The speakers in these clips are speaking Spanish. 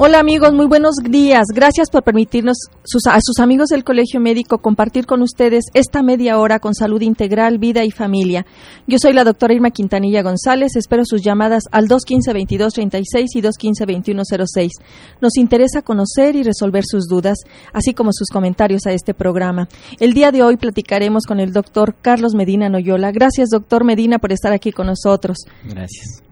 Hola amigos, muy buenos días. Gracias por permitirnos a sus amigos del Colegio Médico compartir con ustedes esta media hora con salud integral, vida y familia. Yo soy la doctora Irma Quintanilla González. Espero sus llamadas al 215-2236 y 215-2106. Nos interesa conocer y resolver sus dudas, así como sus comentarios a este programa. El día de hoy platicaremos con el doctor Carlos Medina Noyola. Gracias, doctor Medina, por estar aquí con nosotros. Gracias.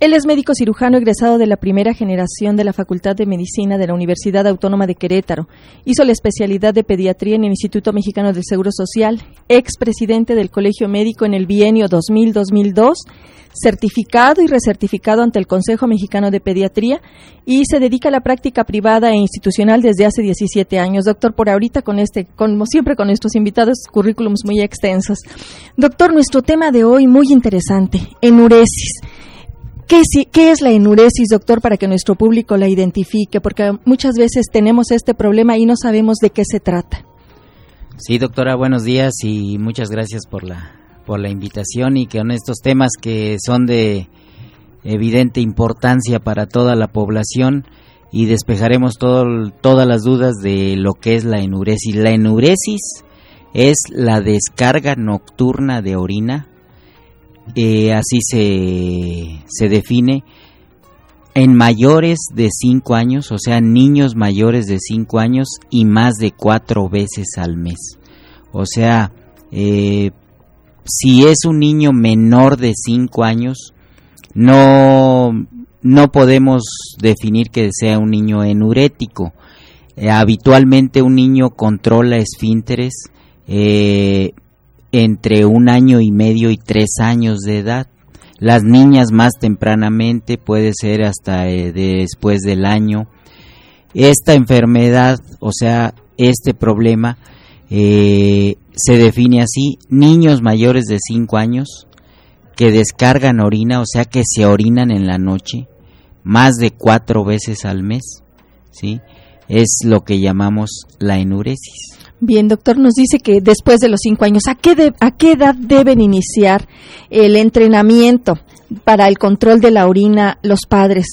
Él es médico cirujano egresado de la primera generación de la Facultad de Medicina de la Universidad Autónoma de Querétaro. Hizo la especialidad de pediatría en el Instituto Mexicano del Seguro Social, expresidente del Colegio Médico en el bienio 2000-2002, certificado y recertificado ante el Consejo Mexicano de Pediatría y se dedica a la práctica privada e institucional desde hace 17 años. Doctor, por ahorita con este, como siempre con nuestros invitados, currículums muy extensos. Doctor, nuestro tema de hoy muy interesante, enuresis. ¿Qué, es la enuresis, doctor, para que nuestro público la identifique? Porque muchas veces tenemos este problema y no sabemos de qué se trata. Sí, doctora, buenos días y muchas gracias por la, por la invitación y con estos temas que son de evidente importancia para toda la población y despejaremos todo, todas las dudas de lo que es la enuresis. La enuresis es la descarga nocturna de orina eh, así se, se define, en mayores de 5 años, o sea, niños mayores de 5 años y más de 4 veces al mes. O sea, eh, si es un niño menor de 5 años, no, no podemos definir que sea un niño enurético. Eh, habitualmente un niño controla esfínteres, entre un año y medio y tres años de edad. Las niñas más tempranamente puede ser hasta eh, después del año. Esta enfermedad, o sea, este problema, eh, se define así, niños mayores de 5 años que descargan orina, o sea, que se orinan en la noche, más de cuatro veces al mes, ¿sí? Es lo que llamamos la enuresis. Bien, doctor, nos dice que después de los cinco años, ¿a qué, ¿a qué edad deben iniciar el entrenamiento para el control de la orina los padres?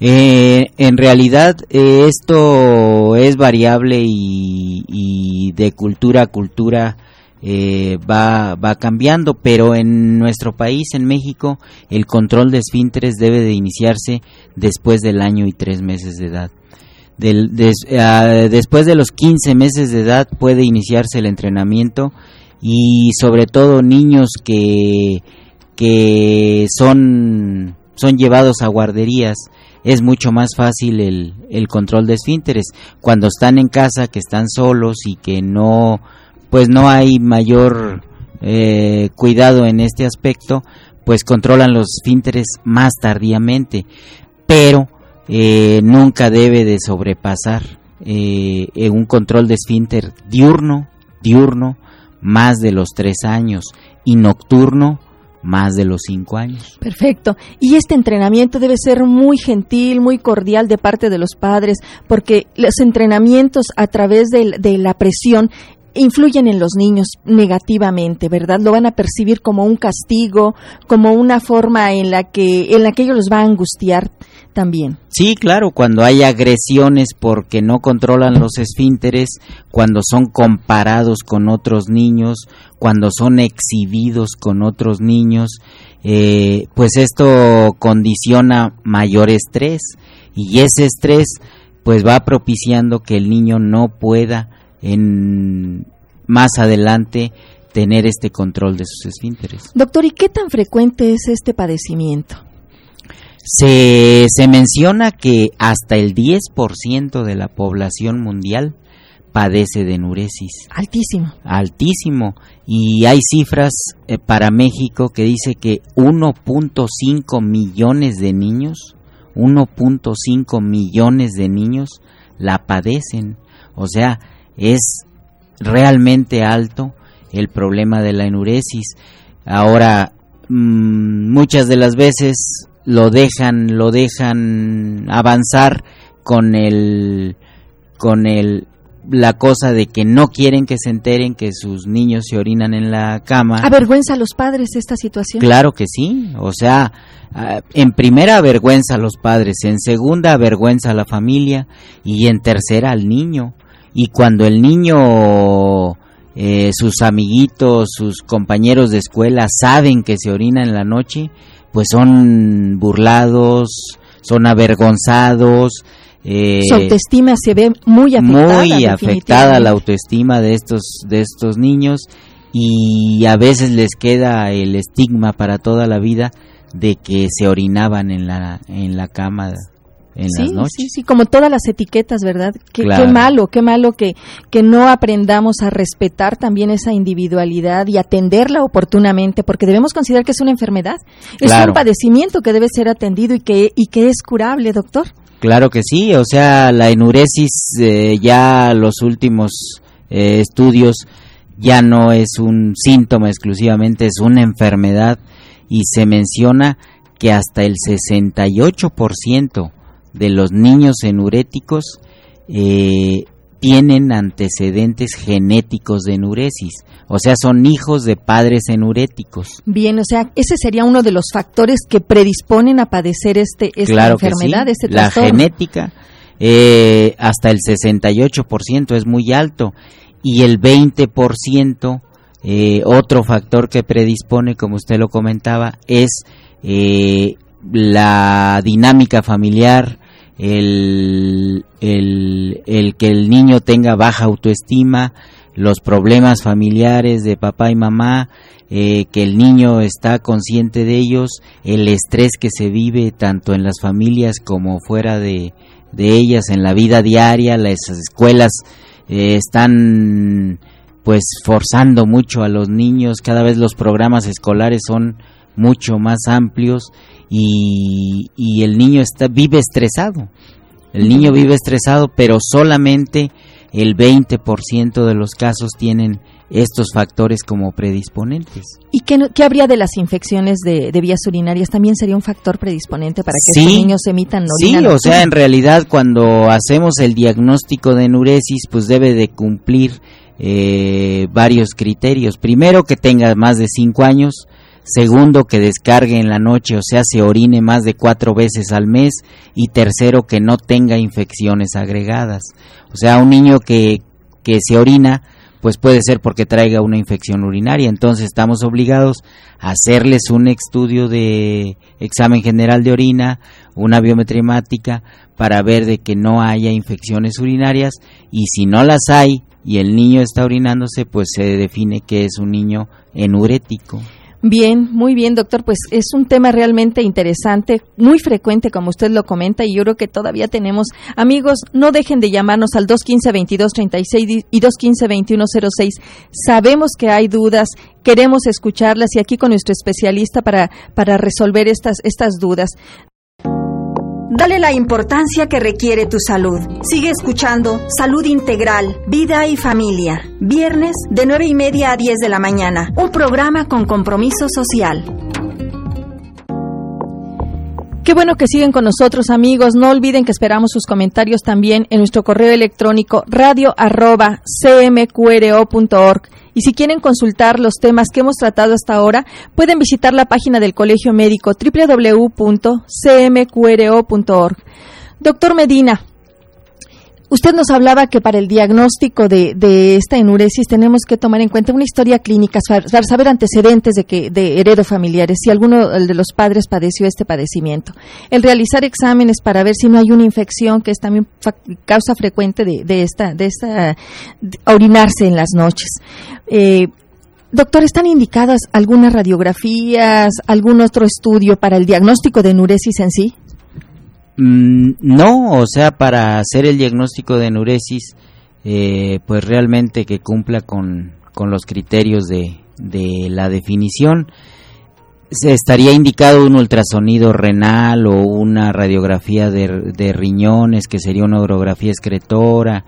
Eh, en realidad eh, esto es variable y, de cultura a cultura eh, va, va cambiando, pero en nuestro país, en México, el control de esfínteres debe de iniciarse después del año y tres meses de edad. Ah, después de los 15 meses de edad puede iniciarse el entrenamiento y sobre todo niños que, que son, son llevados a guarderías. Es mucho más fácil el, el control de esfínteres. Cuando están en casa que están solos y que no pues no hay mayor eh, cuidado en este aspecto pues controlan los esfínteres más tardíamente. Pero eh, nunca debe de sobrepasar eh, un control de esfínter diurno, diurno, más de los tres años y nocturno más de los cinco años. Perfecto. Y este entrenamiento debe ser muy gentil, muy cordial de parte de los padres, porque los entrenamientos a través de la presión influyen en los niños negativamente, ¿verdad? Lo van a percibir como un castigo, como una forma en la que en la que ellos los va a angustiar también. Sí, claro, cuando hay agresiones porque no controlan los esfínteres, cuando son comparados con otros niños, cuando son exhibidos con otros niños, eh, pues esto condiciona mayor estrés y ese estrés pues va propiciando que el niño no pueda en más adelante tener este control de sus esfínteres. Doctor, ¿y qué tan frecuente es este padecimiento? Se, se menciona que hasta el 10% de la población mundial padece de enuresis. Altísimo. Altísimo. Y hay cifras eh, para México que dice que 1.5 millones de niños, 1.5 millones de niños la padecen. O sea, es realmente alto el problema de la enuresis. Ahora, mm, muchas de las veces lo dejan, lo dejan avanzar con el, con el la cosa de que no quieren que se enteren que sus niños se orinan en la cama. ¿Avergüenza a los padres esta situación? Claro que sí, o sea, ah, en primera avergüenza a los padres, en segunda avergüenza a la familia y en tercera al niño. Y cuando el niño, eh, sus amiguitos, sus compañeros de escuela saben que se orina en la noche, pues son burlados, son avergonzados, eh, Su autoestima se ve muy afectada. Muy afectada la autoestima de estos, de estos niños y a veces les queda el estigma para toda la vida de que se orinaban en la, en la cama en sí, las noches. Sí, sí, como todas las etiquetas, ¿verdad? Qué, qué malo, qué malo que, que no aprendamos a respetar también esa individualidad y atenderla oportunamente, porque debemos considerar que es una enfermedad, es un padecimiento que debe ser atendido y que, y que es curable, doctor. Claro que sí, o sea, la enuresis eh, ya los últimos eh, estudios ya no es un síntoma exclusivamente, es una enfermedad y se menciona que hasta el 68% de los niños enuréticos eh, tienen antecedentes genéticos de enuresis, o sea, son hijos de padres enuréticos. Bien, o sea, ese sería uno de los factores que predisponen a padecer este, esta enfermedad, este La genética, eh, hasta el 68% es muy alto y el 20%, eh, otro factor que predispone, como usted lo comentaba, es eh, la dinámica familiar, el, el, que el niño tenga baja autoestima, los problemas familiares de papá y mamá, eh, que el niño está consciente de ellos, el estrés que se vive tanto en las familias como fuera de, de ellas, en la vida diaria, las escuelas eh, están pues forzando mucho a los niños, cada vez los programas escolares son mucho más amplios y, y el niño está, vive estresado. El niño vive estresado, pero solamente el 20% de los casos tienen estos factores como predisponentes. ¿Y qué, qué habría de las infecciones de, vías urinarias? ¿También sería un factor predisponente para que los niños emitan orina? Sí, o sea, en realidad cuando hacemos el diagnóstico de enuresis, pues debe de cumplir eh, varios criterios. Primero, que tenga más de 5 años, segundo que descargue en la noche, o sea, se orine más de cuatro veces al mes, y tercero que no tenga infecciones agregadas. O sea, un niño que, que se orina, pues puede ser porque traiga una infección urinaria. Entonces estamos obligados a hacerles un estudio de examen general de orina, una biometría para ver de que no haya infecciones urinarias y si no las hay y el niño está orinándose, pues se define que es un niño enurético. Bien, muy bien, doctor. Pues es un tema realmente interesante, muy frecuente, como usted lo comenta, y yo creo que todavía tenemos amigos. No dejen de llamarnos al 215-2236 y 215-2106. Sabemos que hay dudas, queremos escucharlas y aquí con nuestro especialista para, para resolver estas, estas dudas. Dale la importancia que requiere tu salud. Sigue escuchando Salud Integral, Vida y Familia. Viernes de 9 y media a 10 de la mañana. Un programa con compromiso social. Qué bueno que siguen con nosotros, amigos. No olviden que esperamos sus comentarios también en nuestro correo electrónico radio@cmqro.org. Y si quieren consultar los temas que hemos tratado hasta ahora, pueden visitar la página del Colegio Médico www.cmqro.org. Doctor Medina, Usted nos hablaba que para el diagnóstico de, esta enuresis tenemos que tomar en cuenta una historia clínica, saber antecedentes de que de heredo familiares, si alguno de los padres padeció este padecimiento. El realizar exámenes para ver si no hay una infección, que es también causa frecuente de, esta, de esta orinarse en las noches. Eh, doctor, ¿están indicadas algunas radiografías, algún otro estudio para el diagnóstico de enuresis en sí? Mm, no, o sea, para hacer el diagnóstico de enuresis, eh, pues realmente que cumpla con, los criterios de, de la definición. Se estaría indicado un ultrasonido renal o una radiografía de, de riñones, que sería una urografía excretora,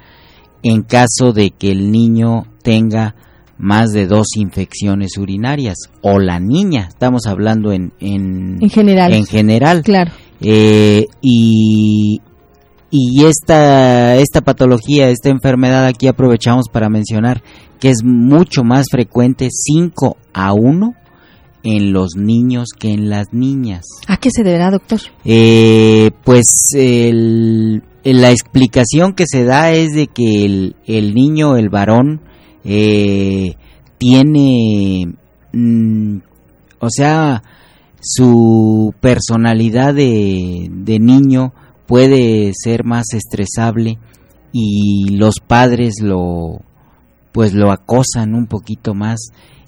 en caso de que el niño tenga más de dos infecciones urinarias o la niña, estamos hablando en, en, en general. En general. Claro. Eh, y y esta, esta patología, esta enfermedad, aquí aprovechamos para mencionar que es mucho más frecuente 5 a 1 en los niños que en las niñas. ¿A qué se deberá, doctor? Eh, pues la explicación que se da es de que el, el niño, el varón, eh, tiene, mm, o sea, su personalidad de, de niño puede ser más estresable y los padres lo pues lo acosan un poquito más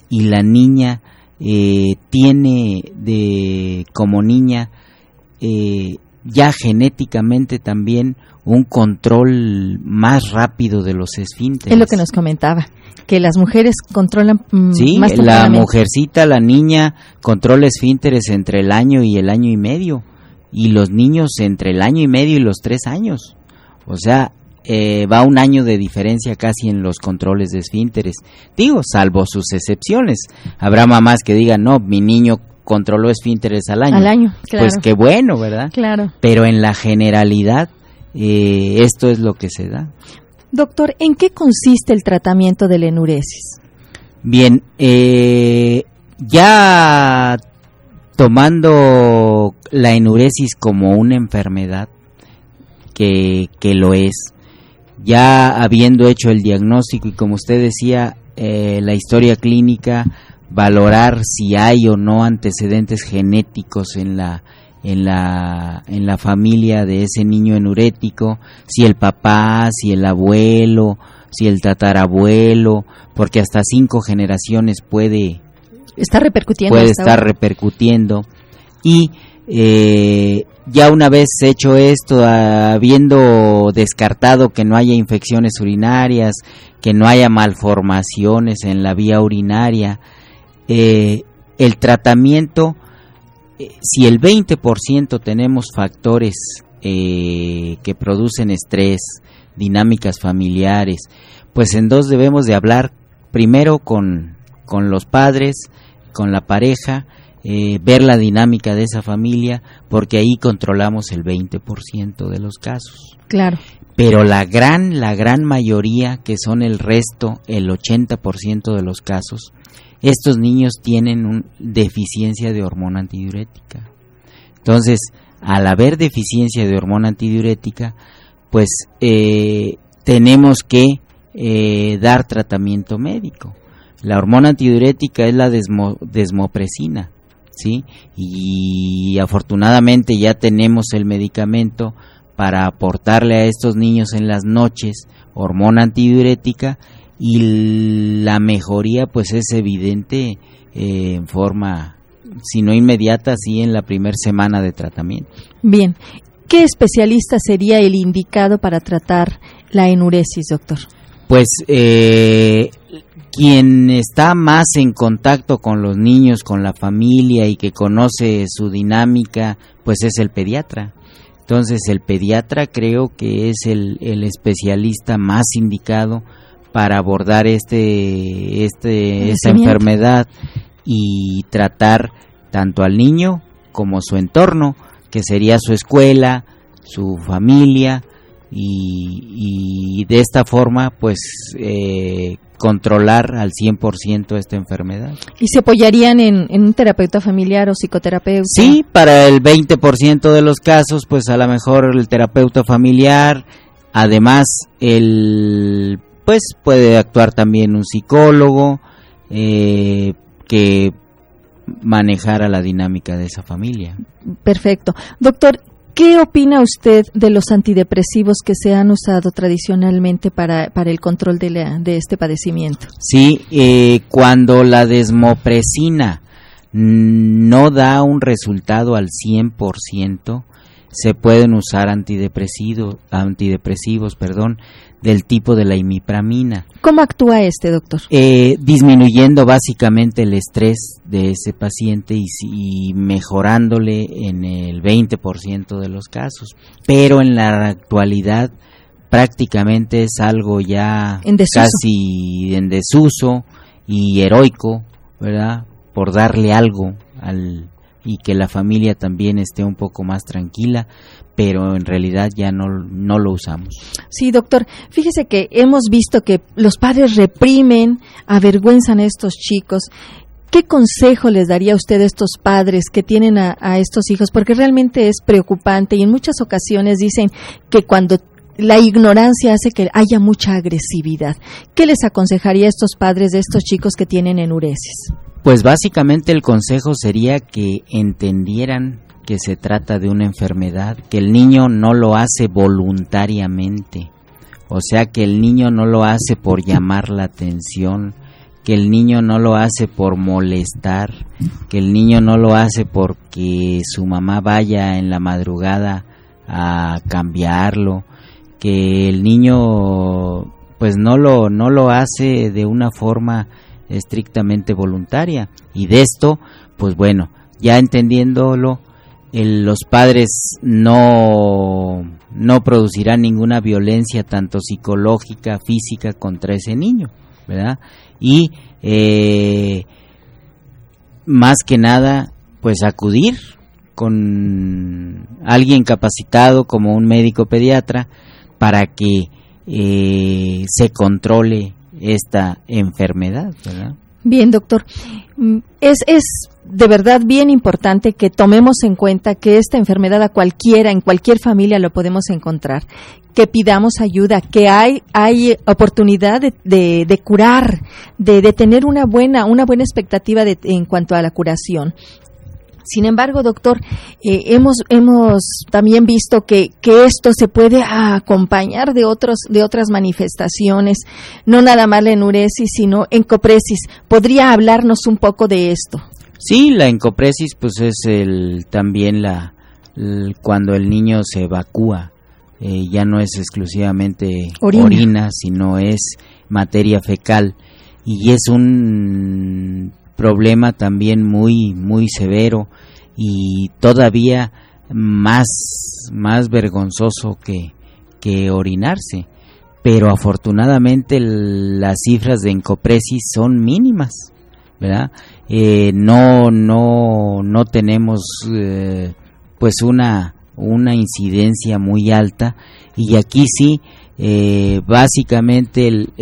y la niña eh, tiene de como niña eh, ya genéticamente también un control más rápido de los esfínteres. Es lo que nos comentaba, que las mujeres controlan mm, sí, la mujercita, la niña controla esfínteres entre el año y el año y medio y los niños entre el año y medio y los tres años. O sea, eh, va un año de diferencia casi en los controles de esfínteres. Digo, salvo sus excepciones. Habrá mamás que digan, no, mi niño controló esfínteres al año. Al año, claro. Pues qué bueno, ¿verdad? Claro. Pero en la generalidad, eh, esto es lo que se da. Doctor, ¿en qué consiste el tratamiento de la enuresis? Bien, eh, ya tomando la enuresis como una enfermedad, que, que lo es, ya habiendo hecho el diagnóstico y como usted decía, eh, la historia clínica, valorar si hay o no antecedentes genéticos en la, en la, en la familia de ese niño enurético, si el papá, si el abuelo, si el tatarabuelo, porque hasta cinco generaciones puede está repercutiendo puede estar repercutiendo. Y eh, ya una vez hecho esto, habiendo descartado que no haya infecciones urinarias, que no haya malformaciones en la vía urinaria, eh, el tratamiento, eh, si el 20% tenemos factores que producen estrés, dinámicas familiares, pues en dos debemos de hablar primero con, con los padres, con la pareja, eh, ver la dinámica de esa familia, porque ahí controlamos el 20% de los casos. Claro. Pero la gran, la gran mayoría, que son el resto, el 80% de los casos, estos niños tienen un, deficiencia de hormona antidiurética. Entonces, al haber deficiencia de hormona antidiurética, pues eh, tenemos que eh, dar tratamiento médico. La hormona antidiurética es la desmopresina, ¿sí? Y afortunadamente ya tenemos el medicamento para aportarle a estos niños en las noches hormona antidiurética y la mejoría pues es evidente eh, en forma, si no inmediata, sí en la primera semana de tratamiento. Bien, ¿qué especialista sería el indicado para tratar la enuresis, doctor? Pues eh, quien está más en contacto con los niños, con la familia y que conoce su dinámica, pues es el pediatra. Entonces el pediatra creo que es el, especialista más indicado para abordar este, este, esta enfermedad y tratar tanto al niño como su entorno, que sería su escuela, su familia, y, de esta forma pues eh, controlar al 100% esta enfermedad. ¿Y se apoyarían en, un terapeuta familiar o psicoterapeuta? Sí, para el 20% de los casos pues a lo mejor el terapeuta familiar, además el pues puede actuar también un psicólogo eh, que manejara la dinámica de esa familia. Perfecto. Doctor, ¿Qué opina usted de los antidepresivos que se han usado tradicionalmente para, para el control de, de este padecimiento? Sí, eh, cuando la desmopresina no da un resultado al 100%, se pueden usar antidepresivos, antidepresivos perdón, del tipo de la imipramina. ¿Cómo actúa este, doctor? Eh, disminuyendo básicamente el estrés de ese paciente y, mejorándole en el 20% de los casos. Pero en la actualidad prácticamente es algo ya casi en desuso y heroico, ¿verdad? Por darle algo al, y que la familia también esté un poco más tranquila, pero en realidad ya no, no lo usamos. Sí, doctor. Fíjese que hemos visto que los padres reprimen, avergüenzan a estos chicos. ¿Qué consejo les daría usted a estos padres que tienen a, a, estos hijos? Porque realmente es preocupante y en muchas ocasiones dicen que cuando la ignorancia hace que haya mucha agresividad. ¿Qué les aconsejaría a estos padres de estos chicos que tienen enuresis? Pues básicamente el consejo sería que entendieran que se trata de una enfermedad, que el niño no lo hace voluntariamente, o sea que el niño no lo hace por llamar la atención, que el niño no lo hace por molestar, que el niño no lo hace porque su mamá vaya en la madrugada a cambiarlo, que el niño pues no lo no lo hace de una forma estrictamente voluntaria. Y de esto pues bueno ya entendiéndolo el, los padres no no producirán ninguna violencia tanto psicológica física contra ese niño verdad y eh, más que nada pues acudir con alguien capacitado como un médico pediatra para que eh, se controle esta enfermedad. ¿verdad? Bien, doctor. Mm, es, es de verdad bien importante que tomemos en cuenta que esta enfermedad a cualquiera, en cualquier familia lo podemos encontrar, que pidamos ayuda, que hay, hay oportunidad de, de, curar, de, de, tener una buena, una buena expectativa en cuanto a la curación. Sin embargo, doctor, eh, hemos, hemos también visto que, que esto se puede acompañar de, otros, de otras manifestaciones, no nada más la enuresis, sino encopresis. ¿Podría hablarnos un poco de esto? Sí, la encopresis pues es el, también la, el, cuando el niño se evacúa. Eh, ya no es exclusivamente orina. orina, sino es materia fecal y es un problema también muy muy severo y todavía más más vergonzoso que que orinarse. Pero afortunadamente las cifras de encopresis son mínimas verdad eh, no no no tenemos eh, pues una una incidencia muy alta y aquí sí eh, básicamente el,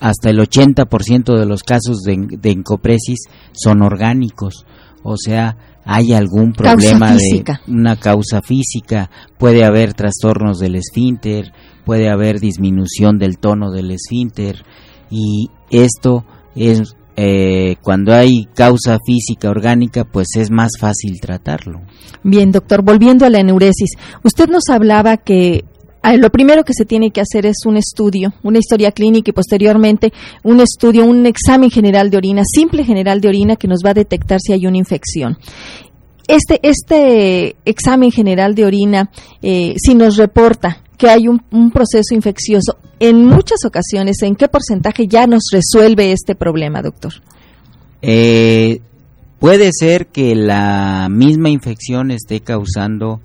hasta el 80% de los casos de, de, encopresis son orgánicos, o sea, hay algún problema de una causa física, puede haber trastornos del esfínter, puede haber disminución del tono del esfínter y esto es eh, cuando hay causa física orgánica, pues es más fácil tratarlo. Bien, doctor, volviendo a la enuresis, usted nos hablaba que lo primero que se tiene que hacer es un estudio, una historia clínica y posteriormente un estudio, un examen general de orina, simple general de orina que nos va a detectar si hay una infección. Este, este examen general de orina, eh, si nos reporta que hay un, un, proceso infeccioso, en muchas ocasiones, ¿en qué porcentaje ya nos resuelve este problema, doctor? Eh, puede ser que la misma infección esté causando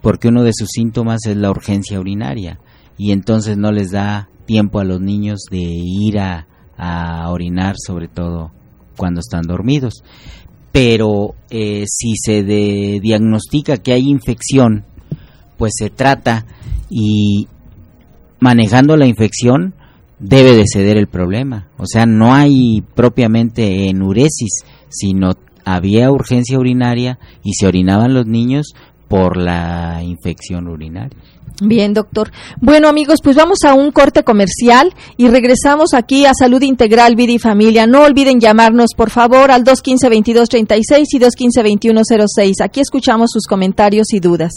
porque uno de sus síntomas es la urgencia urinaria y entonces no les da tiempo a los niños de ir a, orinar, sobre todo cuando están dormidos. Pero eh, si se de, diagnostica que hay infección, pues se trata y manejando la infección debe de ceder el problema. O sea, no hay propiamente enuresis, sino había urgencia urinaria y se orinaban los niños, por la infección urinaria. Bien, doctor. Bueno, amigos, pues vamos a un corte comercial y regresamos aquí a Salud Integral, Vida y Familia. No olviden llamarnos, por favor, al 215-2236 y 215-2106. Aquí escuchamos sus comentarios y dudas.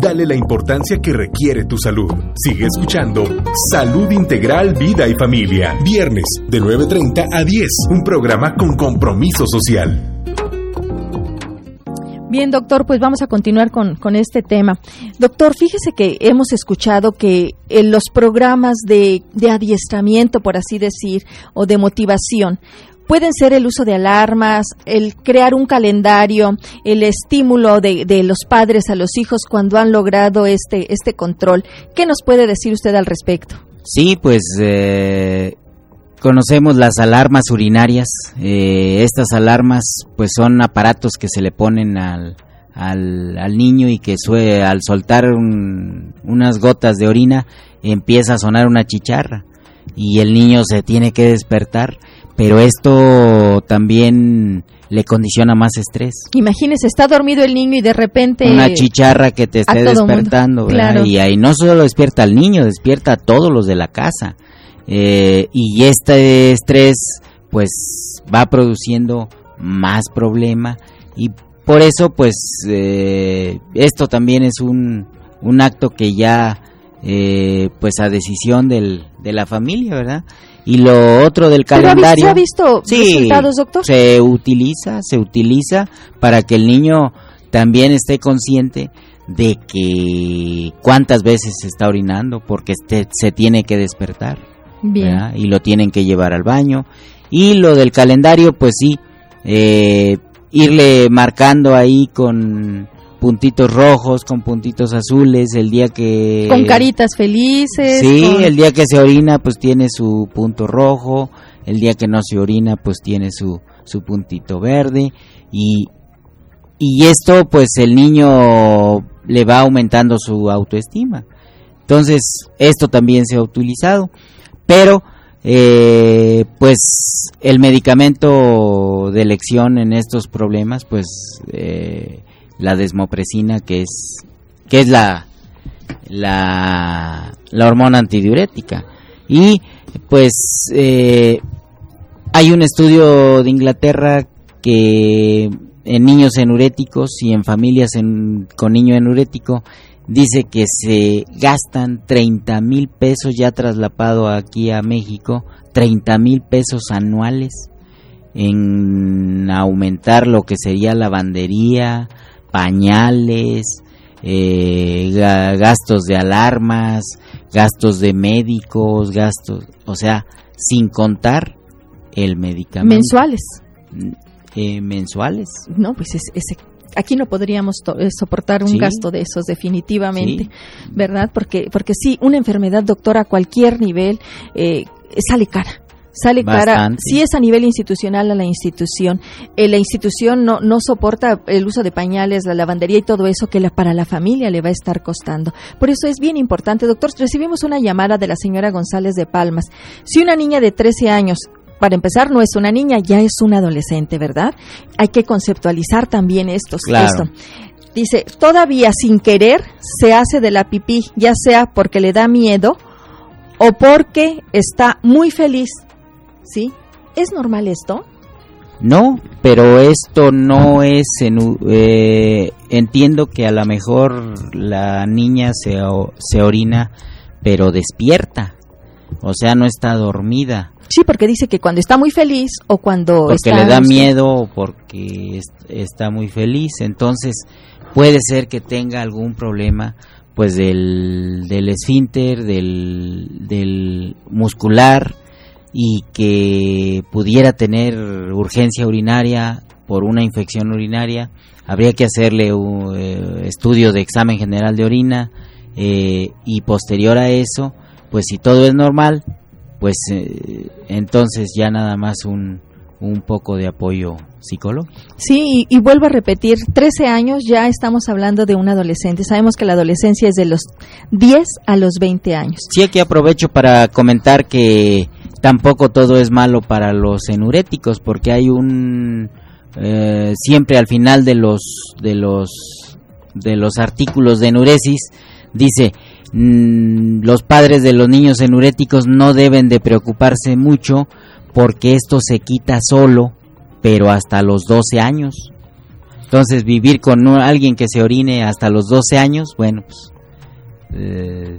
Dale la importancia que requiere tu salud. Sigue escuchando Salud Integral, Vida y Familia. Viernes de 9.30 a 10. Un programa con compromiso social. Bien, doctor, pues vamos a continuar con, con, este tema. Doctor, fíjese que hemos escuchado que en los programas de, de adiestramiento, por así decir, o de motivación, pueden ser el uso de alarmas, el crear un calendario, el estímulo de, de, los padres a los hijos cuando han logrado este, este control. ¿Qué nos puede decir usted al respecto? Sí, pues eh, conocemos las alarmas urinarias. Eh, estas alarmas pues son aparatos que se le ponen al, al, niño y que al soltar unas gotas de orina empieza a sonar una chicharra y el niño se tiene que despertar, pero esto también le condiciona más estrés. Imagínese, está dormido el niño y de repente... Una chicharra que te esté despertando, y ahí no solo despierta al niño, despierta a todos los de la casa. Eh, y este estrés pues va produciendo más problema y por eso pues eh, esto también es un, un acto que ya eh, pues a decisión del, de la familia, ¿verdad? Y lo otro del calendario. ¿Se ha visto resultados, doctor? Se utiliza, se utiliza para que el niño también esté consciente de que cuántas veces se está orinando, porque este, se tiene que despertar. Bien. Y lo tienen que llevar al baño. Y lo del calendario, pues sí, eh, irle marcando ahí con puntitos rojos, con puntitos azules, el día que... Con caritas felices. Sí, el día que se orina pues tiene su punto rojo, el día que no se orina pues tiene su, su puntito verde y, y esto pues el niño le va aumentando su autoestima. Entonces esto también se ha utilizado, pero eh, pues el medicamento de elección en estos problemas pues... Eh, la desmopresina que es que es la la, la hormona antidiurética. Y pues eh, hay un estudio de Inglaterra que en niños enuréticos y en familias con niño enurético dice que se gastan 30 mil pesos ya traslapado aquí a México 30 mil pesos anuales en aumentar lo que sería lavandería, pañales, eh, gastos de alarmas, gastos de médicos, gastos, o sea, sin contar el medicamento. Mensuales. Eh, mensuales. No, pues ese, aquí no podríamos eh, soportar un gasto de esos definitivamente, ¿verdad? Porque porque sí, una enfermedad, doctor, a cualquier nivel sale cara sale cara, si es a nivel institucional a la institución. Eh, la institución no, no soporta el uso de pañales, la lavandería y todo eso que para la familia le va a estar costando. Por eso es bien importante, doctor, recibimos una llamada de la señora González de Palmas. Si una niña de 13 años para empezar, no es una niña, ya es una adolescente, ¿verdad? Hay que conceptualizar también esto. Dice, todavía sin querer se hace de la pipí, ya sea porque le da miedo o porque está muy feliz ¿sí? ¿Es normal esto? No, pero esto no es, eh, entiendo que a lo mejor la niña se, se orina, pero despierta, o sea, no está dormida. Sí, porque dice que cuando está muy feliz o cuando porque le da miedo o porque está muy feliz, entonces puede ser que tenga algún problema pues del, del esfínter, del, del muscular, y que pudiera tener urgencia urinaria por una infección urinaria, habría que hacerle un eh, estudio de examen general de orina eh, y posterior a eso, pues si todo es normal, pues eh, entonces ya nada más un, un poco de apoyo psicólogo. Sí, y, vuelvo a repetir, 13 años ya estamos hablando de un adolescente. Sabemos que la adolescencia es de los 10 a los 20 años. Sí, aquí aprovecho para comentar que tampoco todo es malo para los enuréticos, porque hay un eh, siempre al final de los de los de los artículos de enuresis dice los padres de los niños enuréticos no deben de preocuparse mucho porque esto se quita solo, pero hasta los 12 años. Entonces vivir con alguien que se orine hasta los 12 años, bueno, pues eh,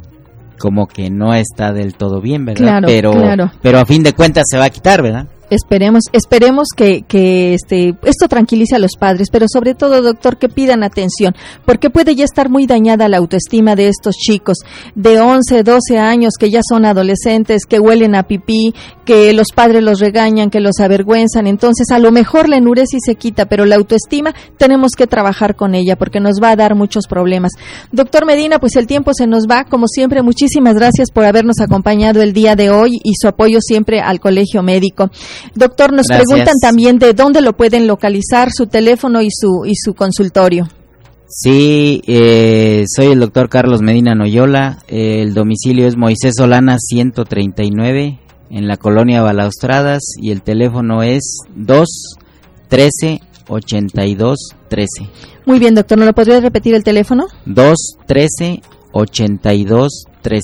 como que no está del todo bien, ¿verdad? pero, pero a fin de cuentas se va a quitar, ¿verdad? Esperemos, esperemos que, que este, esto tranquilice a los padres, pero sobre todo, doctor, que pidan atención, porque puede ya estar muy dañada la autoestima de estos chicos de 11, 12 años que ya son adolescentes, que huelen a pipí, que los padres los regañan, que los avergüenzan. Entonces, a lo mejor la enuresis se quita, pero la autoestima tenemos que trabajar con ella porque nos va a dar muchos problemas. Doctor Medina, pues el tiempo se nos va. Como siempre, muchísimas gracias por habernos acompañado el día de hoy y su apoyo siempre al Colegio Médico. Doctor, nos preguntan también de dónde lo pueden localizar, su teléfono y su, y su consultorio. Sí, eh, soy el doctor Carlos Medina Noyola. el domicilio es Moisés Solana 139 en la colonia Balaustradas y el teléfono es 213 82 13. Muy bien, doctor, ¿no lo podría repetir el teléfono? 213 82 13.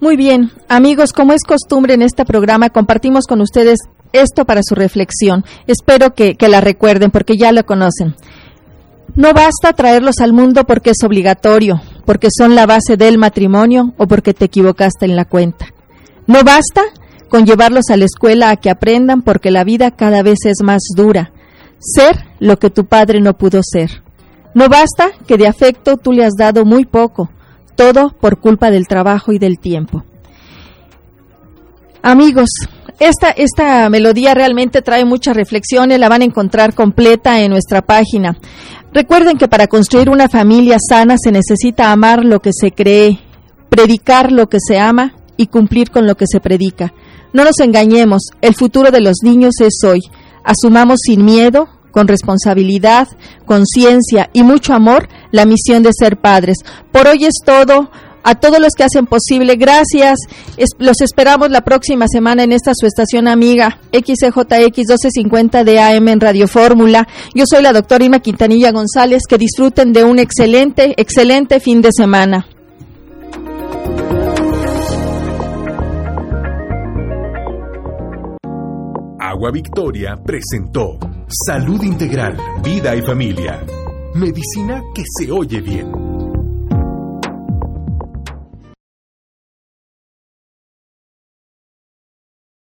Muy bien, amigos, como es costumbre en este programa, compartimos con ustedes esto para su reflexión. Espero que, la recuerden porque ya lo conocen. No basta traerlos al mundo porque es obligatorio, porque son la base del matrimonio o porque te equivocaste en la cuenta. No basta con llevarlos a la escuela a que aprendan porque la vida cada vez es más dura. Ser lo que tu padre no pudo ser. No basta que de afecto tú le has dado muy poco, todo por culpa del trabajo y del tiempo. Amigos, esta, esta melodía realmente trae muchas reflexiones, la van a encontrar completa en nuestra página. Recuerden que para construir una familia sana se necesita amar lo que se cree, predicar lo que se ama y cumplir con lo que se predica. No nos engañemos, el futuro de los niños es hoy. Asumamos sin miedo, con responsabilidad, conciencia y mucho amor la misión de ser padres. Por hoy es todo a todos los que hacen posible. Gracias. los esperamos la próxima semana en esta su estación amiga XCJX 1250 de AM en Radio Fórmula. Yo soy la doctora Irma Quintanilla González. Que disfruten de un excelente, excelente fin de semana. Agua Victoria presentó Salud Integral, Vida y Familia. Medicina que se oye bien.